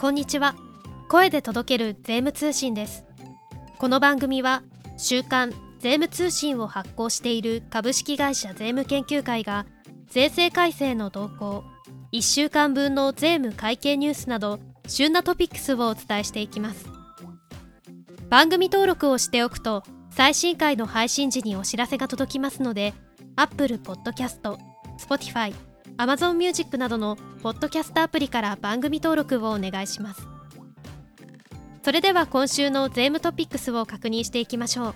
こんにちは。声で届ける税務通信です。この番組は週刊税務通信を発行している株式会社税務研究会が税制改正の動向1週間分の税務会計ニュースなど旬なトピックスをお伝えしていきます。番組登録をしておくと最新回の配信時にお知らせが届きますので Apple Podcast、Spotify、Amazon Music などのポッドキャストアプリから番組登録をお願いします。それでは今週の税務トピックスを確認していきましょう。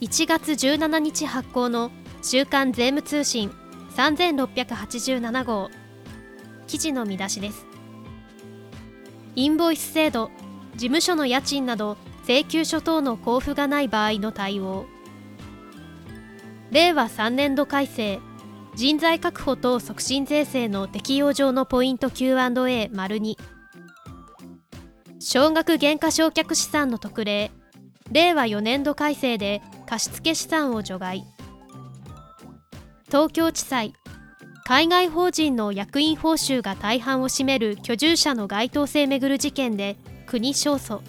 1月17日発行の週刊税務通信3687号。記事の見出しです。インボイス制度事務所の家賃など請求書等の交付がない場合の対応。令和3年度改正。人材確保等促進税制の適用上のポイント Q&A 丸2少額減価償却資産の特例。令和4年度改正で貸付資産を除外。東京地裁。海外法人の役員報酬が大半を占める居住者の該当性めぐる事件で国勝訴。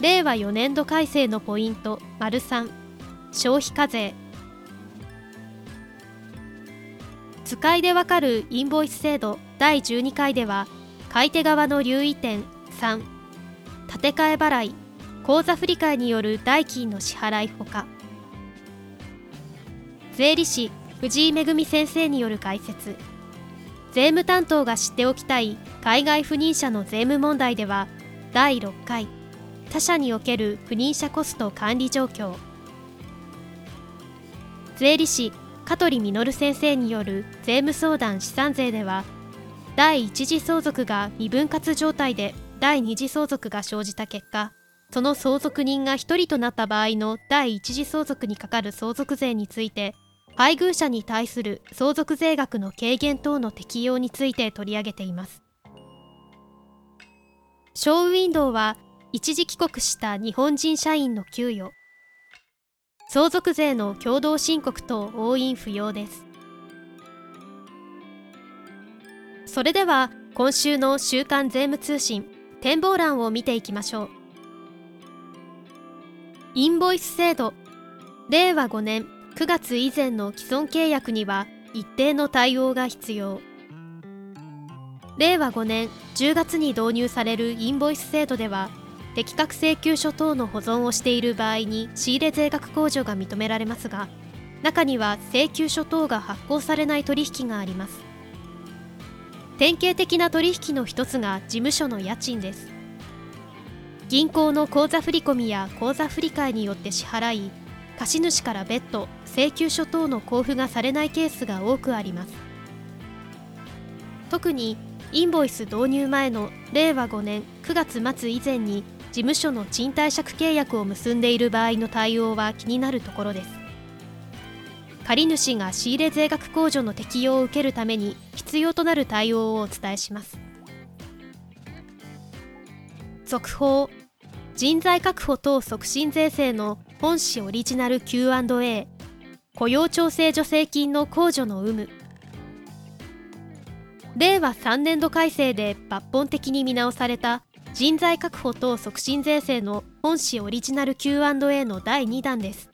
令和4年度改正のポイント丸3消費課税。使いでわかるインボイス制度第12回では買い手側の留意点3建て替え払い口座振替による代金の支払いほか。税理士藤井恵先生による解説。税務担当が知っておきたい海外赴任者の税務問題では第6回他社における赴任者コスト管理状況。税理士香取実先生による税務相談資産税では第一次相続が未分割状態で第二次相続が生じた結果その相続人が1人となった場合の第一次相続にかかる相続税について配偶者に対する相続税額の軽減等の適用について取り上げています。ショーウィンドウは一時帰国した日本人社員の給与相続税の共同申告と押印不要です。それでは今週の週刊税務通信展望欄を見ていきましょう。インボイス制度令和5年9月以前の既存契約には一定の対応が必要。令和5年10月に導入されるインボイス制度では適格請求書等の保存をしている場合に仕入れ税額控除が認められますが中には請求書等が発行されない取引があります。典型的な取引の一つが事務所の家賃です。銀行の口座振込や口座振替によって支払い貸主から別途請求書等の交付がされないケースが多くあります。特にインボイス導入前の令和5年9月末以前に事務所の賃貸借契約を結んでいる場合の対応は気になるところです。借主が仕入れ税額控除の適用を受けるために必要となる対応をお伝えします。続報人材確保等促進税制の本市オリジナル Q&A 雇用調整助成金の控除の有無。令和3年度改正で抜本的に見直された人材確保等促進税制の本市オリジナル Q&A の第2弾です。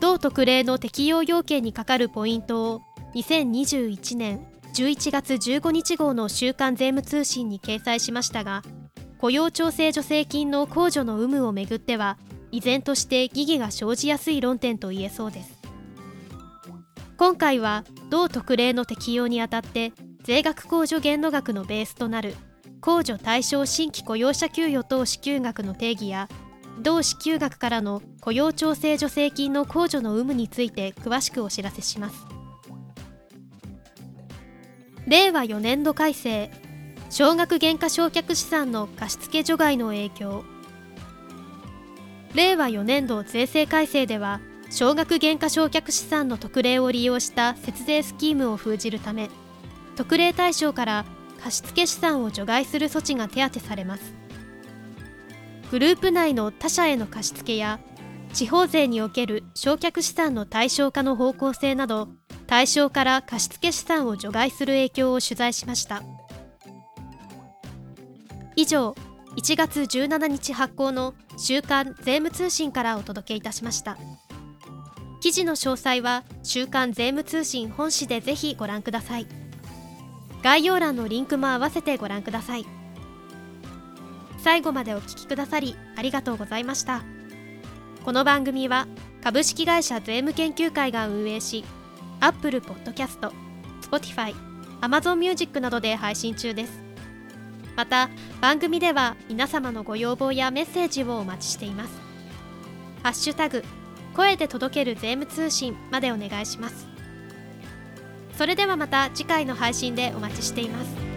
同特例の適用要件にかかるポイントを2021年11月15日号の週刊税務通信に掲載しましたが雇用調整助成金の控除の有無をめぐっては依然として疑義が生じやすい論点と言えそうです。今回は同特例の適用にあたって税額控除限度額のベースとなる控除対象新規雇用者給与等支給額の定義や同支給額からの雇用調整助成金の控除の有無について詳しくお知らせします。令和4年度改正少額減価償却資産の貸付除外の影響。令和4年度税制改正では少額減価償却資産の特例を利用した節税スキームを封じるため特例対象から貸付資産を除外する措置が手当されます。グループ内の他社への貸付や地方税における償却資産の対象化の方向性など対象から貸付資産を除外する影響を取材しました。以上1月17日発行の週刊税務通信からお届けいたしました。記事の詳細は週刊税務通信本誌でぜひご覧ください。概要欄のリンクも合わせてご覧ください。最後までお聞きくださりありがとうございました。この番組は株式会社税務研究会が運営し Apple Podcast、Spotify、Amazon Music などで配信中です。また番組では皆様のご要望やメッセージをお待ちしています。ハッシュタグ声で届ける税務通信までお願いします。それではまた次回の配信でお待ちしています。